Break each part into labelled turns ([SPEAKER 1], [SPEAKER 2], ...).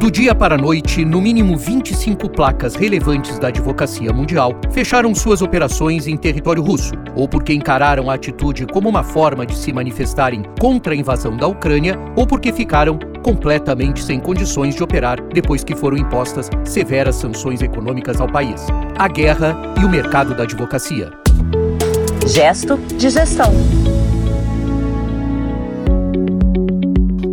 [SPEAKER 1] Do dia para a noite, no mínimo 25 placas relevantes da advocacia mundial fecharam suas operações em território russo, ou porque encararam a atitude como uma forma de se manifestarem contra a invasão da Ucrânia, ou porque ficaram completamente sem condições de operar depois que foram impostas severas sanções econômicas ao país. A guerra e o mercado da advocacia.
[SPEAKER 2] Gesto de gestão.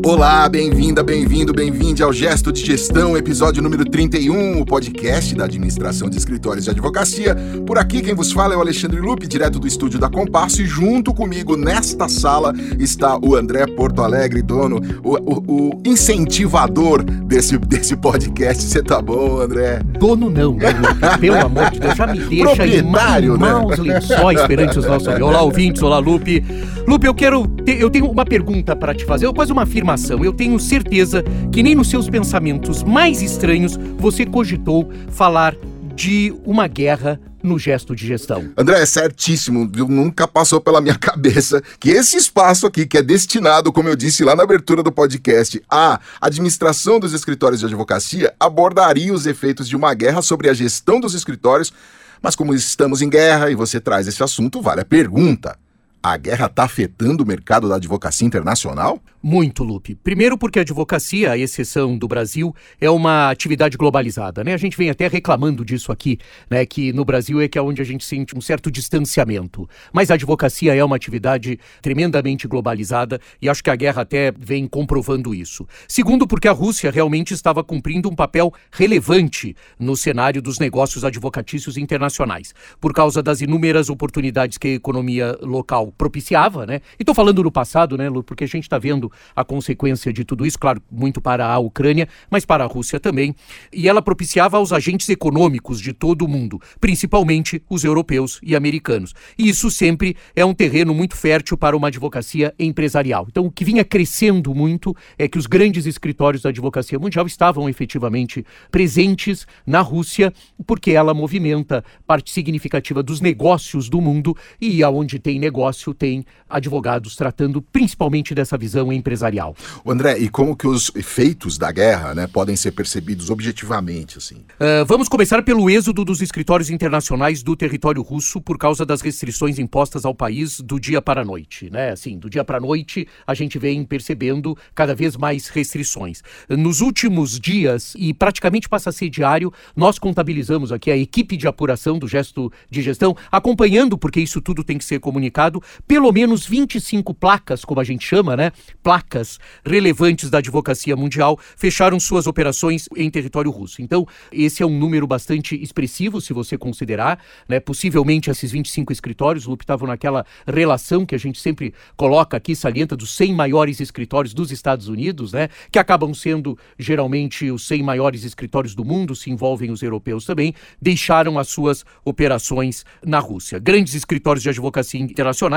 [SPEAKER 3] Olá, bem-vinda, bem-vindo, bem-vinde ao Gesto de Gestão, episódio número 31, o podcast da Administração de Escritórios de Advocacia. Por aqui quem vos fala é o Alexandre Lupe, direto do estúdio da Compasso, e junto comigo nesta sala está o André Porto Alegre, dono, o, o, o incentivador desse, desse podcast. Você tá bom, André?
[SPEAKER 1] Dono não, né, Lupe? Pelo amor de Deus, já me deixa em
[SPEAKER 3] Proprietário, né?
[SPEAKER 1] maus lençóis perante os nossos. Olá, ouvintes, olá, Lupe. Lupe, eu quero. ter- eu tenho uma pergunta para te fazer, quase uma afirmação. Eu tenho certeza que nem nos seus pensamentos mais estranhos você cogitou falar de uma guerra no gesto de gestão.
[SPEAKER 3] André, é certíssimo, nunca passou pela minha cabeça que esse espaço aqui, que é destinado, como eu disse lá na abertura do podcast, à administração dos escritórios de advocacia, abordaria os efeitos de uma guerra sobre a gestão dos escritórios. Mas como estamos em guerra e você traz esse assunto, vale a pergunta. A guerra está afetando o mercado da advocacia internacional?
[SPEAKER 1] Muito, Lupe. Primeiro porque a advocacia, à exceção do Brasil, é uma atividade globalizada, né? A gente vem até reclamando disso aqui, né? Que no Brasil é que é onde a gente sente um certo distanciamento. Mas a advocacia é uma atividade tremendamente globalizada e acho que a guerra até vem comprovando isso. Segundo porque a Rússia realmente estava cumprindo um papel relevante no cenário dos negócios advocatícios internacionais, por causa das inúmeras oportunidades que a economia local propiciava, né? E estou falando no passado, né, Lu, porque a gente está vendo a consequência de tudo isso, claro, muito para a Ucrânia, mas para a Rússia também. E ela propiciava aos agentes econômicos de todo o mundo, principalmente os europeus e americanos. E isso sempre é um terreno muito fértil para uma advocacia empresarial. Então, o que vinha crescendo muito é que os grandes escritórios da advocacia mundial estavam efetivamente presentes na Rússia, porque ela movimenta parte significativa dos negócios do mundo e aonde tem negócio tem advogados tratando principalmente dessa visão empresarial.
[SPEAKER 3] André, e como que os efeitos da guerra né, podem ser percebidos objetivamente? Assim?
[SPEAKER 1] Uh, vamos começar pelo êxodo dos escritórios internacionais do território russo por causa das restrições impostas ao país do dia para a noite, né? Assim, do dia para a noite a gente vem percebendo cada vez mais restrições. Nos últimos dias e praticamente passa a ser diário, nós contabilizamos aqui a equipe de apuração do gesto de gestão, acompanhando porque isso tudo tem que ser comunicado, pelo menos 25 placas, como a gente chama, né? Placas relevantes da advocacia mundial fecharam suas operações em território russo. Então, esse é um número bastante expressivo, se você considerar, né? Possivelmente esses 25 escritórios, Lupe, estavam naquela relação que a gente sempre coloca aqui, salienta dos 100 maiores escritórios dos Estados Unidos, né? Que acabam sendo geralmente os 100 maiores escritórios do mundo, se envolvem os europeus também, deixaram as suas operações na Rússia. Grandes escritórios de advocacia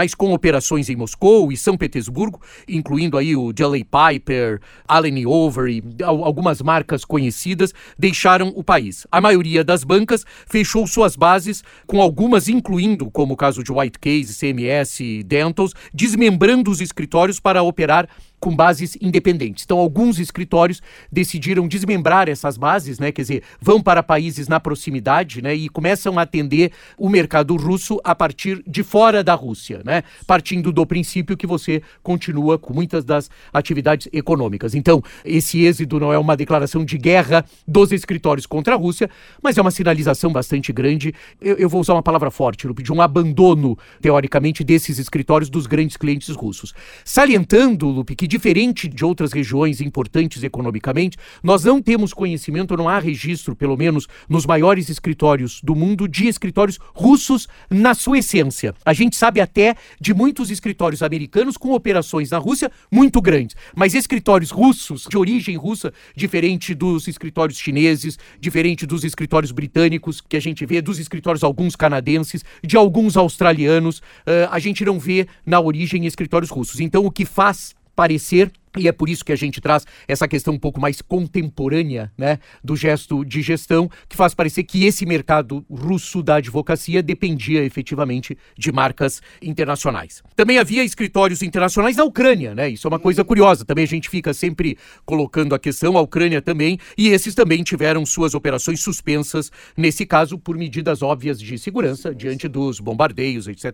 [SPEAKER 1] internacionais com operações em Moscou e São Petersburgo, incluindo aí o J.L. Piper, Allen Overy, al- algumas marcas conhecidas, deixaram o país. A maioria das bancas fechou suas bases, com algumas incluindo, como o caso de White Case, CMS e Dentals, desmembrando os escritórios para operar com bases independentes. Então, alguns escritórios decidiram desmembrar essas bases, né? Quer dizer, vão para países na proximidade, né? E começam a atender o mercado russo a partir de fora da Rússia, né? Partindo do princípio que você continua com muitas das atividades econômicas. Então, esse êxito não é uma declaração de guerra dos escritórios contra a Rússia, mas é uma sinalização bastante grande. Eu, eu vou usar uma palavra forte, Lupe, de um abandono, teoricamente, desses escritórios dos grandes clientes russos. Salientando, Lupe, que diferente de outras regiões importantes economicamente, nós não temos conhecimento, não há registro, pelo menos nos maiores escritórios do mundo, de escritórios russos na sua essência. A gente sabe até de muitos escritórios americanos com operações na Rússia muito grandes, mas escritórios russos, de origem russa, diferente dos escritórios chineses, diferente dos escritórios britânicos que a gente vê, dos escritórios alguns canadenses, de alguns australianos, eh, a gente não vê na origem escritórios russos. Então, o que faz parecer E é por isso que a gente traz essa questão um pouco mais contemporânea né, do gesto de gestão, que faz parecer que esse mercado russo da advocacia dependia efetivamente de marcas internacionais. Também havia escritórios internacionais na Ucrânia, né? Isso é uma coisa curiosa. Também a gente fica sempre colocando a questão, a Ucrânia também, e esses também tiveram suas operações suspensas, nesse caso, por medidas óbvias de segurança diante dos bombardeios, etc.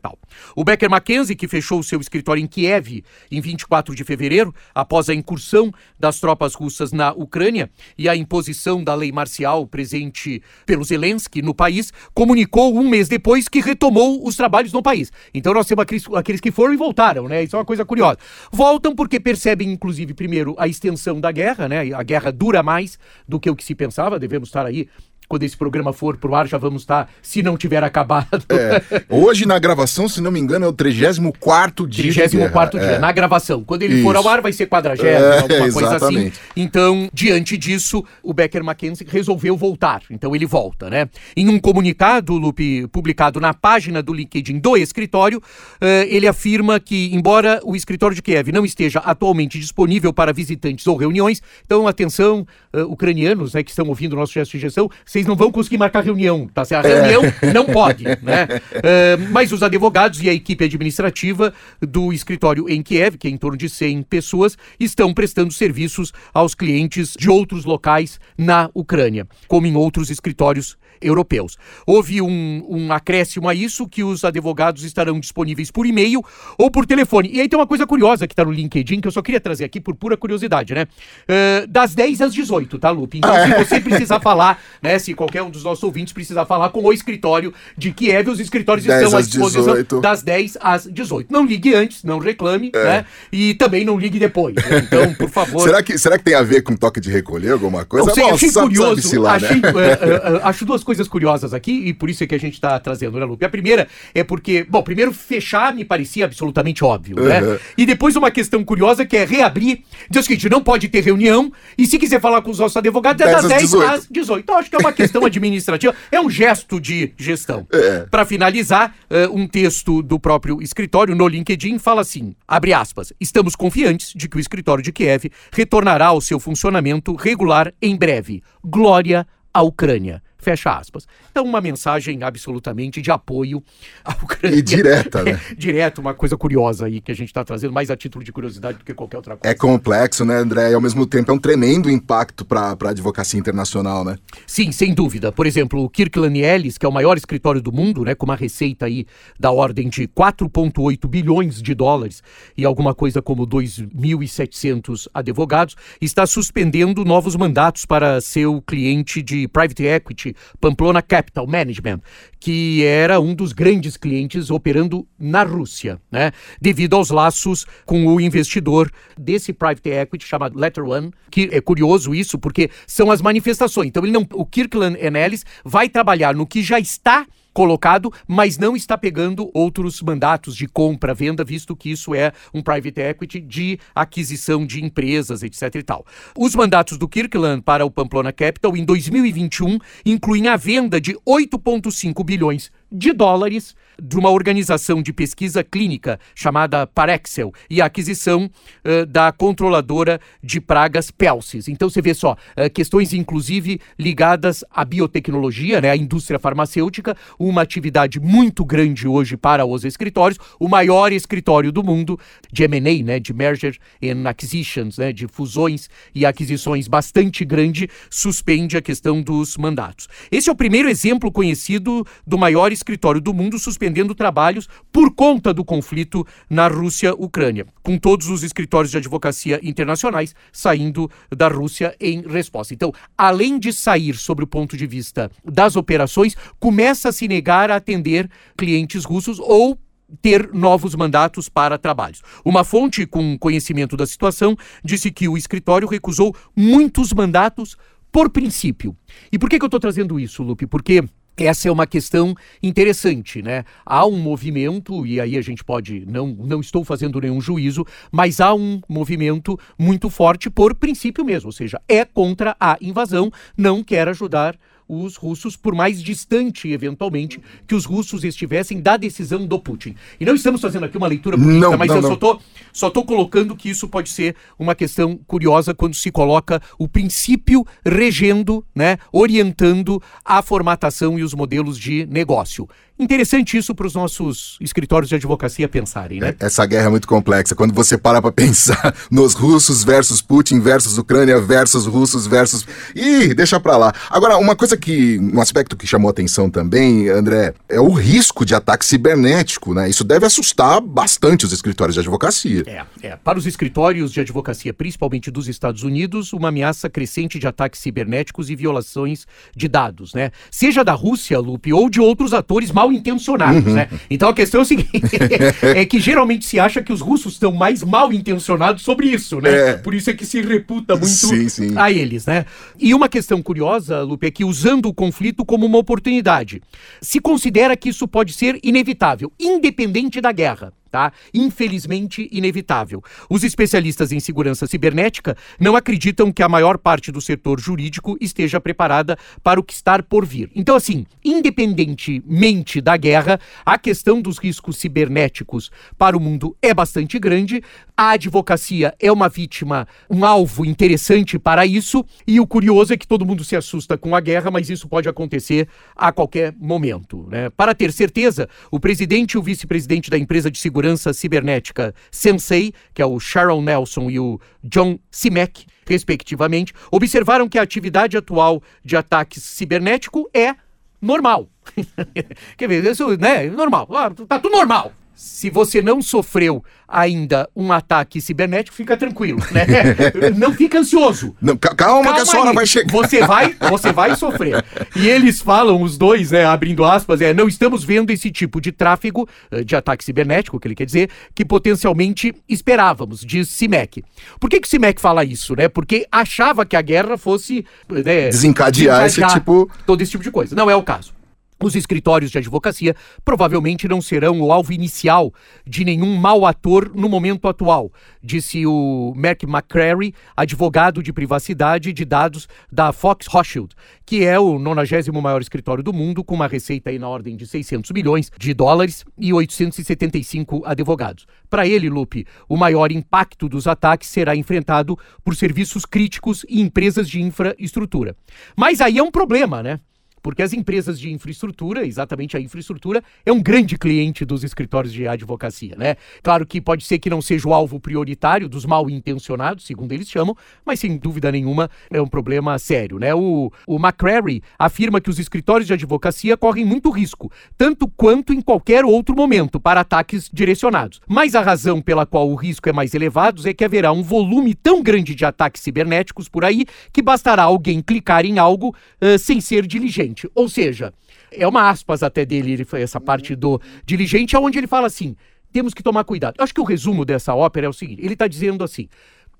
[SPEAKER 1] O Becker Mackenzie, que fechou seu escritório em Kiev em 24 de fevereiro, após a incursão das tropas russas na Ucrânia e a imposição da lei marcial presente pelo Zelensky no país, comunicou um mês depois que retomou os trabalhos no país. Então nós temos aqueles, aqueles que foram e voltaram, né? Isso é uma coisa curiosa. Voltam porque percebem, inclusive, primeiro, a extensão da guerra, né? A guerra dura mais do que o que se pensava, devemos estar aí quando esse programa for pro ar, já vamos estar, se não tiver acabado.
[SPEAKER 3] É. Hoje, na gravação, se não me engano, é o 34 dia.
[SPEAKER 1] 34 dia, é. na gravação. Quando ele Isso. for ao ar, vai ser 40, é, alguma coisa assim. Então, diante disso, o Becker Mackenzie resolveu voltar. Então, ele volta, né? Em um comunicado, Lupe, publicado na página do LinkedIn do escritório, uh, ele afirma que, embora o escritório de Kiev não esteja atualmente disponível para visitantes ou reuniões, então, atenção, uh, ucranianos né, que estão ouvindo o nosso gesto de gestão, vocês não vão conseguir marcar reunião, tá certo? A reunião é. não pode, né? Uh, mas os advogados e a equipe administrativa do escritório em Kiev, que é em torno de 100 pessoas, estão prestando serviços aos clientes de outros locais na Ucrânia, como em outros escritórios europeus. Houve um, um acréscimo a isso, que os advogados estarão disponíveis por e-mail ou por telefone. E aí tem uma coisa curiosa que está no LinkedIn, que eu só queria trazer aqui por pura curiosidade, né? Uh, das 10 às 18, tá, Lupe? Então, se você precisar falar, né, se qualquer um dos nossos ouvintes precisar falar com o escritório de Kiev, os escritórios estão à disposição 18. das 10 às 18. Não ligue antes, não reclame, é. né? E também não ligue depois. Né? Então, por favor.
[SPEAKER 3] será, que, será que tem a ver com toque de recolher, alguma coisa?
[SPEAKER 1] Não sei, Bom, achei curioso. Lá, achei, né? uh, uh, acho duas coisas curiosas aqui, e por isso é que a gente está trazendo, né, Lupe? A primeira é porque, bom, primeiro fechar me parecia absolutamente óbvio, uhum. né? E depois uma questão curiosa que é reabrir, diz o seguinte, não pode ter reunião, e se quiser falar com os nossos advogados, é das 10 18. às 18. Então, acho que é uma questão administrativa, é um gesto de gestão. É. Para finalizar, uh, um texto do próprio escritório no LinkedIn fala assim, abre aspas, estamos confiantes de que o escritório de Kiev retornará ao seu funcionamento regular em breve. Glória à Ucrânia. Fecha aspas. Então, uma mensagem absolutamente de apoio
[SPEAKER 3] à Ucrânia. E direta, né?
[SPEAKER 1] É, direto, uma coisa curiosa aí que a gente está trazendo, mais a título de curiosidade do que qualquer outra coisa.
[SPEAKER 3] É complexo, né, André? E ao mesmo tempo é um tremendo impacto para a advocacia internacional, né?
[SPEAKER 1] Sim, sem dúvida. Por exemplo, o Kirkland Ellis, que é o maior escritório do mundo, né, com uma receita aí da ordem de 4,8 bilhões de dólares e alguma coisa como 2.700 advogados, está suspendendo novos mandatos para seu cliente de private equity Pamplona Capital Management, que era um dos grandes clientes operando na Rússia, né? Devido aos laços com o investidor desse private equity chamado Letter One, que é curioso isso porque são as manifestações. Então ele não, o Kirkland Ellis vai trabalhar no que já está colocado, mas não está pegando outros mandatos de compra, venda, visto que isso é um private equity de aquisição de empresas, etc e tal. Os mandatos do Kirkland para o Pamplona Capital em 2021 incluem a venda de 8,5 bilhões de dólares de uma organização de pesquisa clínica chamada Parexel e a aquisição uh, da controladora de pragas Pelsis. Então você vê só, uh, questões inclusive ligadas à biotecnologia, né, à indústria farmacêutica, uma atividade muito grande hoje para os escritórios, o maior escritório do mundo de M&A, né, de merger and acquisitions, né, de fusões e aquisições bastante grande, suspende a questão dos mandatos. Esse é o primeiro exemplo conhecido do maior escritório do mundo suspendendo trabalhos por conta do conflito na Rússia-Ucrânia, com todos os escritórios de advocacia internacionais saindo da Rússia em resposta. Então, além de sair sobre o ponto de vista das operações, começa a se negar a atender clientes russos ou ter novos mandatos para trabalhos. Uma fonte com conhecimento da situação disse que o escritório recusou muitos mandatos por princípio. E por que, que eu estou trazendo isso, Lupe? Porque essa é uma questão interessante, né? Há um movimento, e aí a gente pode, não, não estou fazendo nenhum juízo, mas há um movimento muito forte por princípio mesmo, ou seja, é contra a invasão, não quer ajudar os russos, por mais distante, eventualmente, que os russos estivessem da decisão do Putin. E não estamos fazendo aqui uma leitura política,
[SPEAKER 3] Não,
[SPEAKER 1] mas
[SPEAKER 3] não,
[SPEAKER 1] eu
[SPEAKER 3] não.
[SPEAKER 1] só tô, só tô colocando que isso pode ser uma questão curiosa quando se coloca o princípio regendo, né, orientando a formatação e os modelos de negócio. Interessante isso para os nossos escritórios de advocacia pensarem, né?
[SPEAKER 3] Essa guerra é muito complexa. Quando você para pra pensar nos russos versus Putin versus Ucrânia versus russos versus. Ih, deixa pra lá. Agora, uma coisa que. Um aspecto que chamou atenção também, André, é o risco de ataque cibernético, né? Isso deve assustar bastante os escritórios de advocacia.
[SPEAKER 1] É, é. Para os escritórios de advocacia, principalmente dos Estados Unidos, uma ameaça crescente de ataques cibernéticos e violações de dados, né? Seja da Rússia, Lupe, ou de outros atores mal intencionados, né? Então a questão é o seguinte: é que geralmente se acha que os russos estão mais mal intencionados sobre isso, né?
[SPEAKER 3] É.
[SPEAKER 1] Por isso é que se reputa muito
[SPEAKER 3] Sim, sim.
[SPEAKER 1] a eles, né? E uma questão curiosa, Lupe, é que usando o conflito como uma oportunidade, se considera que isso pode ser inevitável, independente da guerra. Tá? Infelizmente inevitável. Os especialistas em segurança cibernética não acreditam que a maior parte do setor jurídico esteja preparada para o que está por vir. Então, assim, independentemente da guerra, a questão dos riscos cibernéticos para o mundo é bastante grande. A advocacia é uma vítima, um alvo interessante para isso. E o curioso é que todo mundo se assusta com a guerra, mas isso pode acontecer a qualquer momento. Né? Para ter certeza, o presidente e o vice-presidente da empresa de segurança cibernética Sensei, que é o Sharon Nelson e o John Simek, respectivamente, observaram que a atividade atual de ataques cibernético é normal. Quer ver, isso, né? Normal. Ah, Tá tudo normal. Se você não sofreu ainda um ataque cibernético, fica tranquilo, né? Não fica ansioso.
[SPEAKER 3] Não, ca- calma, que a sua hora
[SPEAKER 1] aí.
[SPEAKER 3] vai chegar.
[SPEAKER 1] Você vai, você vai sofrer. E eles falam, os dois, né, abrindo aspas, é, não estamos vendo esse tipo de tráfego, eh, de ataque cibernético, que ele quer dizer, que potencialmente esperávamos, diz Simek. Por que que Simek fala isso, né? Porque achava que a guerra fosse... né,
[SPEAKER 3] Desencadear esse tipo-
[SPEAKER 1] Todo esse tipo de coisa. Não é o caso. Os escritórios de advocacia provavelmente não serão o alvo inicial de nenhum mau ator no momento atual, disse o Mark McCrary, advogado de privacidade de dados da Fox Rothschild, que é o 90 maior escritório do mundo, com uma receita aí na ordem de 600 milhões de dólares e 875 advogados. Para ele, Lupe, o maior impacto dos ataques será enfrentado por serviços críticos e empresas de infraestrutura. Mas aí é um problema, né? Porque as empresas de infraestrutura, exatamente a infraestrutura, é um grande cliente dos escritórios de advocacia, né? Claro que pode ser que não seja o alvo prioritário dos mal intencionados, segundo eles chamam, mas sem dúvida nenhuma é um problema sério, né? O, o McCrary afirma que os escritórios de advocacia correm muito risco, tanto quanto em qualquer outro momento, para ataques direcionados. Mas a razão pela qual o risco é mais elevado é que haverá um volume tão grande de ataques cibernéticos por aí que bastará alguém clicar em algo eh, sem ser diligente. Ou seja, é uma aspas até dele, ele essa parte do diligente, onde ele fala assim: temos que tomar cuidado. Eu acho que o resumo dessa ópera é o seguinte: ele está dizendo assim.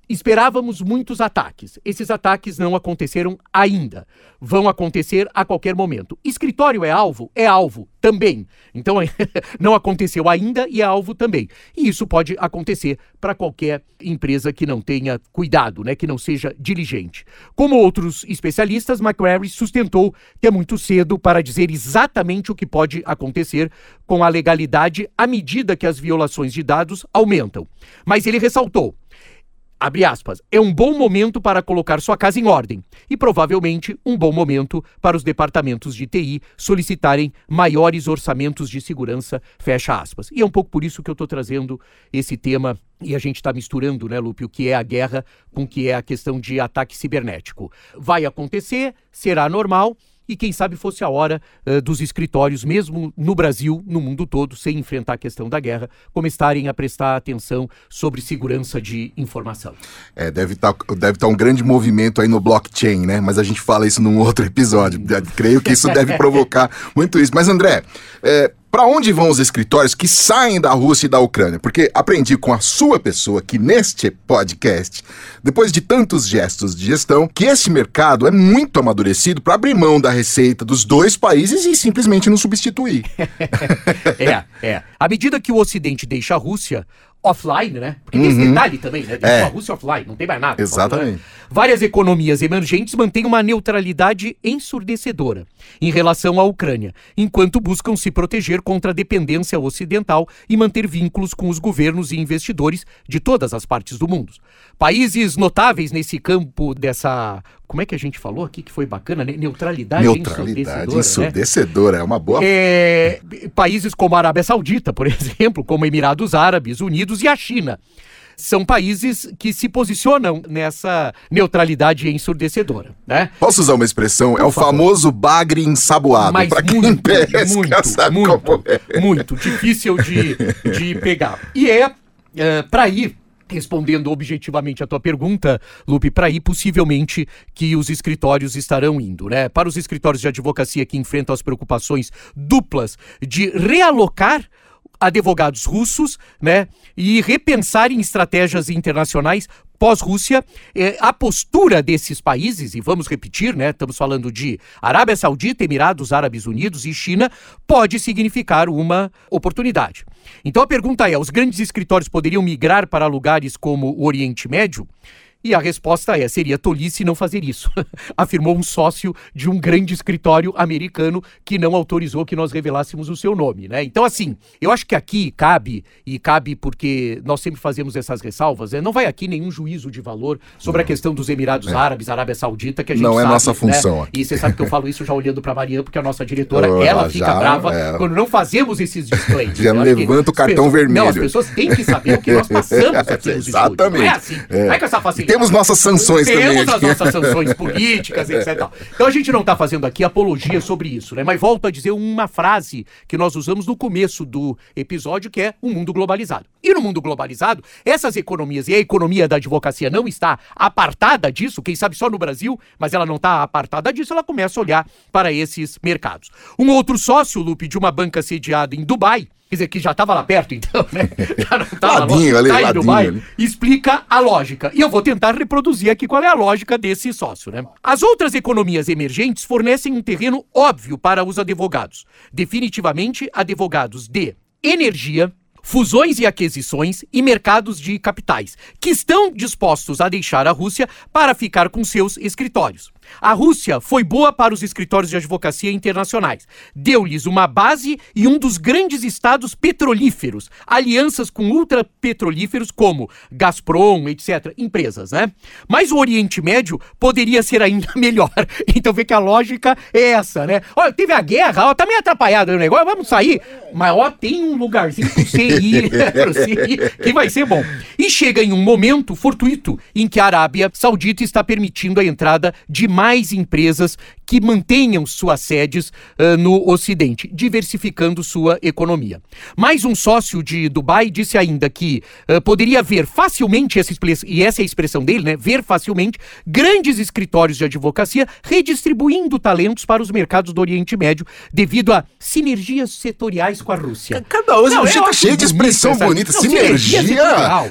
[SPEAKER 1] Esperávamos muitos ataques. Esses ataques não aconteceram ainda. Vão acontecer a qualquer momento. Escritório é alvo? É alvo também. Então, não aconteceu ainda e é alvo também. E isso pode acontecer para qualquer empresa que não tenha cuidado, né, que não seja diligente. Como outros especialistas, McCrary sustentou que é muito cedo para dizer exatamente o que pode acontecer com a legalidade à medida que as violações de dados aumentam. Mas ele ressaltou abre aspas, é um bom momento para colocar sua casa em ordem e provavelmente um bom momento para os departamentos de TI solicitarem maiores orçamentos de segurança, fecha aspas. E é um pouco por isso que eu estou trazendo esse tema e a gente está misturando, né, Lupe, o que é a guerra com o que é a questão de ataque cibernético. Vai acontecer, será normal, e quem sabe fosse a hora uh, dos escritórios, mesmo no Brasil, no mundo todo, sem enfrentar a questão da guerra, começarem a prestar atenção sobre segurança de informação.
[SPEAKER 3] É, deve estar deve tá um grande movimento aí no blockchain, né? Mas a gente fala isso num outro episódio. Creio que isso deve provocar muito isso. Mas, André, é, para onde vão os escritórios que saem da Rússia e da Ucrânia? Porque aprendi com a sua pessoa que neste podcast, depois de tantos gestos de gestão, que esse mercado é muito amadurecido para abrir mão da receita dos dois países e simplesmente não substituir.
[SPEAKER 1] é, é. À medida que o Ocidente deixa a Rússia, offline, né? Porque tem esse
[SPEAKER 3] Uhum.
[SPEAKER 1] detalhe também, né? Deixou
[SPEAKER 3] É.
[SPEAKER 1] a Rússia offline, não tem mais nada.
[SPEAKER 3] Exatamente.
[SPEAKER 1] né? Várias economias emergentes mantêm uma neutralidade ensurdecedora em relação à Ucrânia, enquanto buscam se proteger contra a dependência ocidental e manter vínculos com os governos e investidores de todas as partes do mundo. Países notáveis nesse campo dessa. Como é que a gente falou aqui que foi bacana, né? Neutralidade,
[SPEAKER 3] Neutralidade
[SPEAKER 1] ensurdecedora. né?
[SPEAKER 3] ensurdecedora. É uma boa.
[SPEAKER 1] É, países como a Arábia Saudita, por exemplo, como Emirados Árabes Unidos e a China. São países que se posicionam nessa neutralidade ensurdecedora, né?
[SPEAKER 3] Posso usar uma expressão? é o
[SPEAKER 1] favor.
[SPEAKER 3] famoso bagre ensaboado.
[SPEAKER 1] Mas
[SPEAKER 3] Pra quem
[SPEAKER 1] muito,
[SPEAKER 3] pesca,
[SPEAKER 1] muito,
[SPEAKER 3] sabe
[SPEAKER 1] muito,
[SPEAKER 3] é.
[SPEAKER 1] muito difícil de, de pegar. E é, é para ir respondendo objetivamente a tua pergunta, Lupe, para ir possivelmente que os escritórios estarão indo, né? Para os escritórios de advocacia que enfrentam as preocupações duplas de realocar advogados russos, né, e repensar em estratégias internacionais pós-Rússia, eh, a postura desses países, e vamos repetir, né, estamos falando de Arábia Saudita, Emirados Árabes Unidos e China, pode significar uma oportunidade. Então a pergunta é: os grandes escritórios poderiam migrar para lugares como o Oriente Médio? E a resposta é: seria tolice não fazer isso, afirmou um sócio de um grande escritório americano que não autorizou que nós revelássemos o seu nome, né? Então, assim, eu acho que aqui cabe, e cabe porque nós sempre fazemos essas ressalvas, né? não vai aqui nenhum juízo de valor sobre a questão dos Emirados Árabes, Arábia Saudita, que a gente
[SPEAKER 3] Não é
[SPEAKER 1] sabe,
[SPEAKER 3] nossa
[SPEAKER 1] né?
[SPEAKER 3] função.
[SPEAKER 1] E você sabe que eu falo isso já olhando para Mariana, porque a nossa diretora,
[SPEAKER 3] Oh,
[SPEAKER 1] ela
[SPEAKER 3] já,
[SPEAKER 1] fica brava
[SPEAKER 3] é.
[SPEAKER 1] quando não fazemos esses disclaimers.
[SPEAKER 3] Já levanta o cartão
[SPEAKER 1] pessoas-
[SPEAKER 3] vermelho.
[SPEAKER 1] Não, as pessoas têm que saber o que nós passamos aqui nos estúdios.
[SPEAKER 3] Exatamente.
[SPEAKER 1] Não é assim.
[SPEAKER 3] É.
[SPEAKER 1] Não é com essa facilidade.
[SPEAKER 3] Temos nossas sanções também.
[SPEAKER 1] Temos as nossas sanções políticas, etc. Então a gente não está fazendo aqui apologia sobre isso, né? Mas volto a dizer uma frase que nós usamos no começo do episódio, que é o mundo globalizado. E no mundo globalizado, essas economias e a economia da advocacia não está apartada disso, quem sabe só no Brasil, mas ela não está apartada disso, ela começa a olhar para esses mercados. Um outro sócio, Lupe, de uma banca sediada em Dubai, quer dizer, que já estava lá perto, então, né? Já não estava
[SPEAKER 3] Ladinho ali,
[SPEAKER 1] tá
[SPEAKER 3] ladinho
[SPEAKER 1] Dubai,
[SPEAKER 3] ali.
[SPEAKER 1] explica a lógica. E eu vou tentar reproduzir aqui qual é a lógica desse sócio, né? As outras economias emergentes fornecem um terreno óbvio para os advogados. Definitivamente, advogados de energia, fusões e aquisições e mercados de capitais, que estão dispostos a deixar a Rússia para ficar com seus escritórios. A Rússia foi boa para os escritórios de advocacia internacionais. Deu-lhes uma base e um dos grandes estados petrolíferos, alianças com ultrapetrolíferos como Gazprom, etc., empresas, né? Mas o Oriente Médio poderia ser ainda melhor. Então vê que a lógica é essa, né? Olha, teve a guerra, ó, tá meio atrapalhado o negócio, vamos sair. Mas ó, tem um lugarzinho pro você ir, pro ir, que vai ser bom. E chega em um momento fortuito em que a Arábia Saudita está permitindo a entrada de mais empresas que mantenham suas sedes ah, no Ocidente, diversificando sua economia. Mais um sócio de Dubai disse ainda que ah, poderia ver facilmente, essa e essa é a expressão dele, né? Ver facilmente grandes escritórios de advocacia redistribuindo talentos para os mercados do Oriente Médio devido a sinergias setoriais com a Rússia.
[SPEAKER 3] Cada
[SPEAKER 1] eu
[SPEAKER 3] tá cheio de
[SPEAKER 1] bonita
[SPEAKER 3] expressão
[SPEAKER 1] essa-
[SPEAKER 3] bonita.
[SPEAKER 1] Não,
[SPEAKER 3] Sinergia setorial.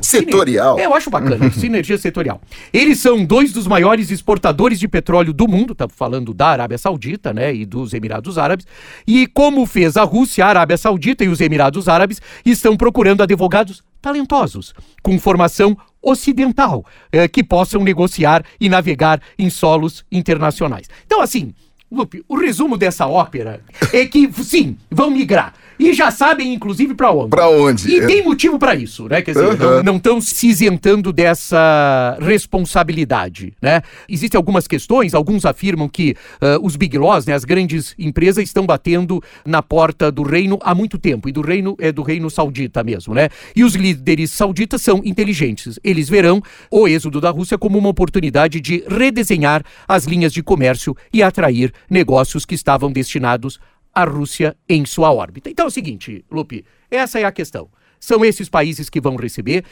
[SPEAKER 1] Siner- Eu acho bacana, sinergia setorial. Eles são dois dos maiores exportadores de petróleo do mundo, tá falando da Arábia Saudita, né, e dos Emirados Árabes. E como fez a Rússia, a Arábia Saudita e os Emirados Árabes estão procurando advogados talentosos, com formação ocidental, eh, que possam negociar e navegar em solos internacionais. Então, assim, Lupe, o resumo dessa ópera é que, sim, vão migrar. E já sabem, inclusive, para onde.
[SPEAKER 3] Pra onde?
[SPEAKER 1] E tem motivo para isso, né? Quer dizer,
[SPEAKER 3] Aham.
[SPEAKER 1] não estão se isentando dessa responsabilidade, né? Existem algumas questões, alguns afirmam que ah, os big laws, né, as grandes empresas, estão batendo na porta do reino há muito tempo, e do reino é do reino saudita mesmo, né? E os líderes sauditas são inteligentes. Eles verão o êxodo da Rússia como uma oportunidade de redesenhar as linhas de comércio e atrair negócios que estavam destinados a Rússia em sua órbita. Então é o seguinte, Lupe, essa é a questão. São esses países que vão receber.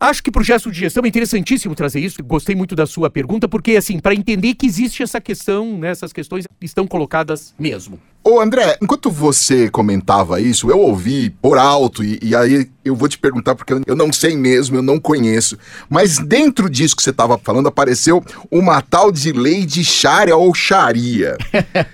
[SPEAKER 1] Acho que para o gesto de gestão é interessantíssimo trazer isso. Gostei muito da sua pergunta, porque, assim, para entender que existe essa questão, né, essas questões estão colocadas mesmo.
[SPEAKER 3] Ô André, enquanto você comentava isso, eu ouvi por alto e, e aí eu vou te perguntar porque eu não sei mesmo, eu não conheço. Mas dentro disso que você estava falando, apareceu uma tal de lei de Sharia ou Sharia.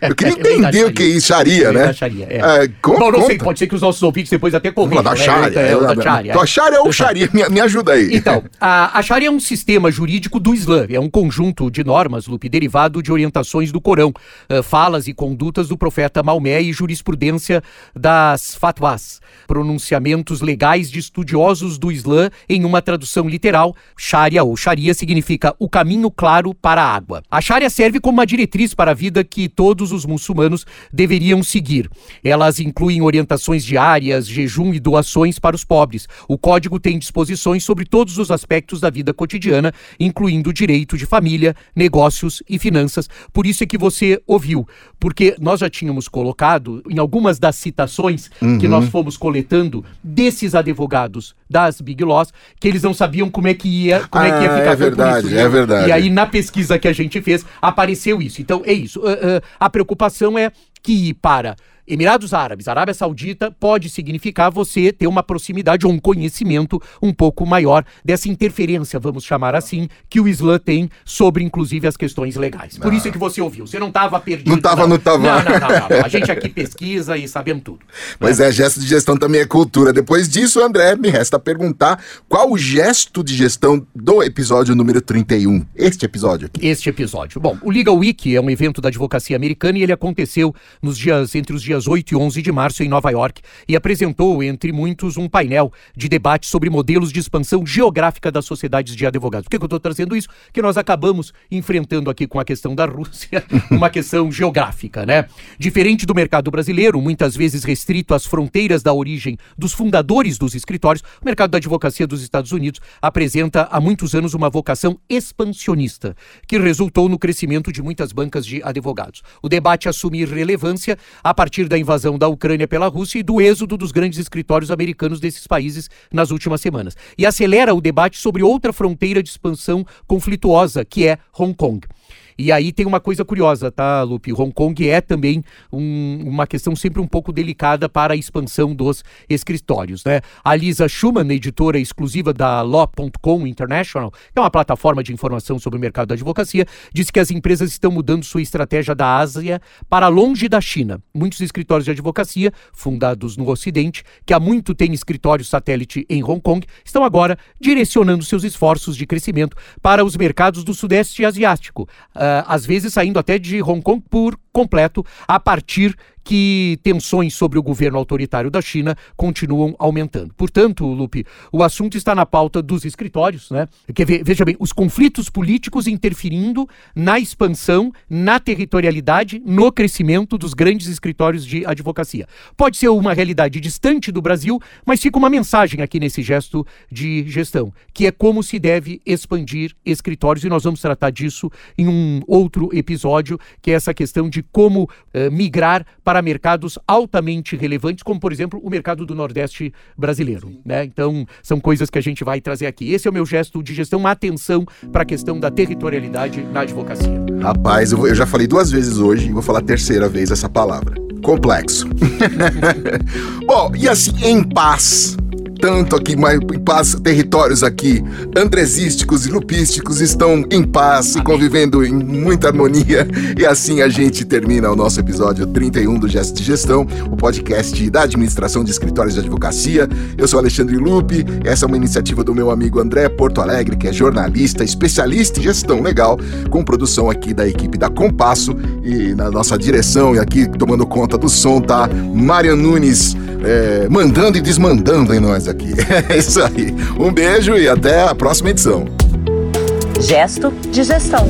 [SPEAKER 3] Eu queria entender o que é isso, Sharia, né?
[SPEAKER 1] Sharia, é. é conta, Bom, não sei, pode ser que os nossos ouvintes depois até corrijam.
[SPEAKER 3] Da né? Sharia. É, é, da Sharia. Então, a Sharia ou Sharia, me, me ajuda aí.
[SPEAKER 1] Então, a, a Sharia é um sistema jurídico do Islã, é um conjunto de normas, Lupe, derivado de orientações do Corão, uh, falas e condutas do profeta Maomé e jurisprudência das fatwas, pronunciamentos legais de estudiosos do Islã em uma tradução literal. Sharia ou Sharia significa o caminho claro para a água. A Sharia serve como uma diretriz para a vida que todos os muçulmanos deveriam seguir. Elas incluem orientações diárias, jejum e doações para os pobres. O código tem disposições sobre todos os aspectos da vida cotidiana, incluindo o direito de família, negócios e finanças. Por isso é que você ouviu, porque nós já tínhamos colocado em algumas das citações uhum. que nós fomos coletando desses advogados das Big Loss, que eles não sabiam como é que ia, como ah, é que ia ah, ficar.
[SPEAKER 3] É verdade,
[SPEAKER 1] isso,
[SPEAKER 3] né? é verdade.
[SPEAKER 1] E aí na pesquisa que a gente fez apareceu isso. Então é isso. Uh, uh, a preocupação é que para Emirados Árabes, Arábia Saudita, pode significar você ter uma proximidade ou um conhecimento um pouco maior dessa interferência, vamos chamar assim, que o Islã tem sobre, inclusive, as questões legais. Por isso é que você ouviu. Você não estava perdido.
[SPEAKER 3] Não estava, não estava.
[SPEAKER 1] Não, não, não, não, A gente aqui pesquisa e sabemos tudo.
[SPEAKER 3] Mas é. é, gesto de gestão também é cultura. Depois disso, André, me resta perguntar qual o gesto de gestão do episódio número 31. Este episódio aqui.
[SPEAKER 1] Este episódio. Bom, o Legal Week é um evento da advocacia americana e ele aconteceu nos dias entre os dias dias 8 e 11 de março em Nova York e apresentou, entre muitos, um painel de debate sobre modelos de expansão geográfica das sociedades de advogados. Por que, eu estou trazendo isso? Que nós acabamos enfrentando aqui com a questão da Rússia uma questão geográfica, né? Diferente do mercado brasileiro, muitas vezes restrito às fronteiras da origem dos fundadores dos escritórios, o mercado da advocacia dos Estados Unidos apresenta há muitos anos uma vocação expansionista, que resultou no crescimento de muitas bancas de advogados. O debate assume relevância a partir da invasão da Ucrânia pela Rússia e do êxodo dos grandes escritórios americanos desses países nas últimas semanas. E acelera o debate sobre outra fronteira de expansão conflituosa, que é Hong Kong. E aí tem uma coisa curiosa, tá, Lupe? Hong Kong é também um, uma questão sempre um pouco delicada para a expansão dos escritórios, né? A Lisa Schumann, editora exclusiva da Law.com International, que é uma plataforma de informação sobre o mercado da advocacia, disse que as empresas estão mudando sua estratégia da Ásia para longe da China. Muitos escritórios de advocacia, fundados no Ocidente, que há muito têm escritórios satélite em Hong Kong, estão agora direcionando seus esforços de crescimento para os mercados do Sudeste Asiático. Uh, às vezes saindo até de Hong Kong por completo, a partir que tensões sobre o governo autoritário da China continuam aumentando. Portanto, Lupe, o assunto está na pauta dos escritórios, né? Que, veja bem, os conflitos políticos interferindo na expansão, na territorialidade, no crescimento dos grandes escritórios de advocacia. Pode ser uma realidade distante do Brasil, mas fica uma mensagem aqui nesse gesto de gestão, que é como se deve expandir escritórios, e nós vamos tratar disso em um outro episódio, que é essa questão de como uh, migrar para para mercados altamente relevantes, como por exemplo o mercado do Nordeste brasileiro. Né? Então, são coisas que a gente vai trazer aqui. Esse é o meu gesto de gestão, uma atenção para a questão da territorialidade na advocacia.
[SPEAKER 3] Rapaz, eu, eu já falei duas vezes hoje e vou falar a terceira vez essa palavra. Complexo. Bom, e assim, em paz tanto aqui, mas em paz, territórios aqui andresísticos e lupísticos estão em paz e convivendo em muita harmonia. E assim a gente termina o nosso episódio 31 do Gesto de Gestão, o podcast da administração de escritórios de advocacia. Eu sou Alexandre Lupe, essa é uma iniciativa do meu amigo André Porto Alegre, que é jornalista, especialista em gestão legal, com produção aqui da equipe da Compasso e na nossa direção e aqui tomando conta do som tá Marian Nunes é, mandando e desmandando em nós aqui. É isso aí. Um beijo e até a próxima edição.
[SPEAKER 2] Gesto de gestão.